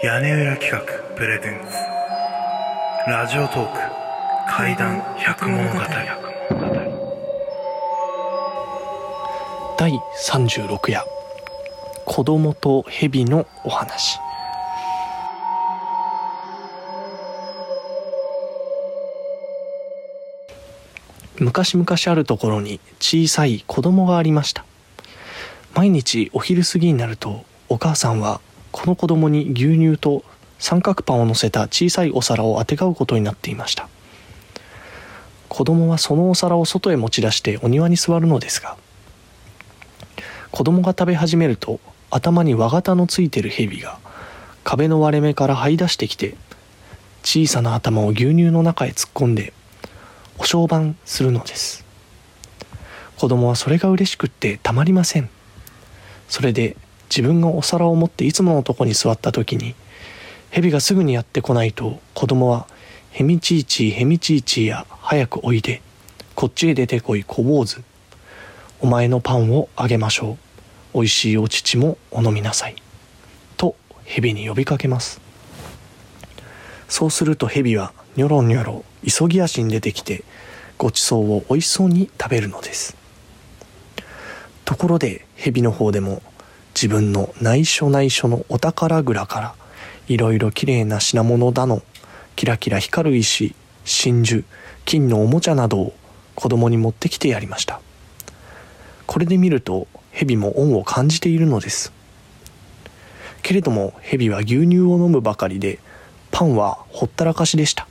屋根裏企画プレゼンツ。ラジオトーク怪談百物語。第36夜。子供と蛇のお話。昔々あるところに小さい子供がありました。毎日お昼過ぎになるとお母さんはこの子供に牛乳と三角パンを乗せた小さいお皿をあてがうことになっていました。子供はそのお皿を外へ持ち出してお庭に座るのですが子供が食べ始めると頭に輪型のついてる蛇が壁の割れ目から這い出してきて小さな頭を牛乳の中へ突っ込んでお商売するのです。子供はそれが嬉しくってたまりません。それで自分がお皿を持っていつものとこに座った時に蛇がすぐにやってこないと子供は「ヘミチーチーヘミチーチーや早くおいでこっちへ出てこい小坊主お前のパンをあげましょうおいしいお乳もお飲みなさい」と蛇に呼びかけます。そうすると蛇はニョロニョロ急ぎ足に出てきてごちそうをおいしそうに食べるのです。ところで蛇の方でも自分の内緒内緒のお宝蔵からいろいろきれいな品物だのキラキラ光る石真珠金のおもちゃなどを子供に持ってきてやりました。これで見ると蛇も恩を感じているのです。けれども蛇は牛乳を飲むばかりでパンはほったらかしでした。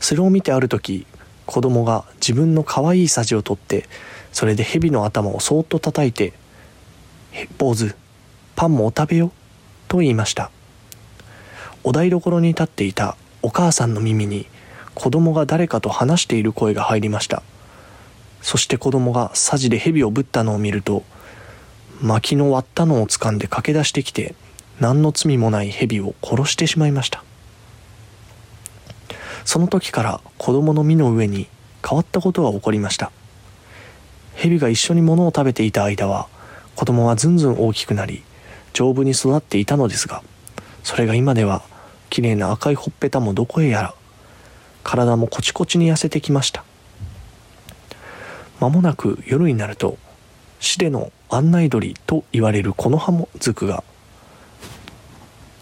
それを見てある時子供が自分の可愛いさじを取ってそれで蛇の頭をそーっと叩いて「坊主パンもお食べよ」と言いました。お台所に立っていたお母さんの耳に子供が誰かと話している声が入りました。そして子供がさじで蛇をぶったのを見ると薪の割ったのを掴んで駆け出してきて何の罪もない蛇を殺してしまいました。その時から子供の身の上に変わったことが起こりました。蛇が一緒に物を食べていた間は子供はずんずん大きくなり丈夫に育っていたのですがそれが今ではきれいな赤いほっぺたもどこへやら体もコチコチに痩せてきました。間もなく夜になると死での案内鳥と言われるこの葉もずくが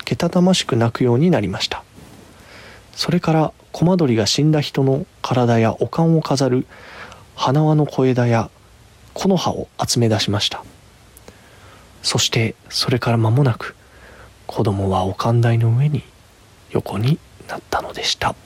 けたたましく鳴くようになりました。それからコマドリが死んだ人の体やおかんを飾る花輪の小枝や木の葉を集め出しました。そしてそれから間もなく子供はおかん台の上に横になったのでした。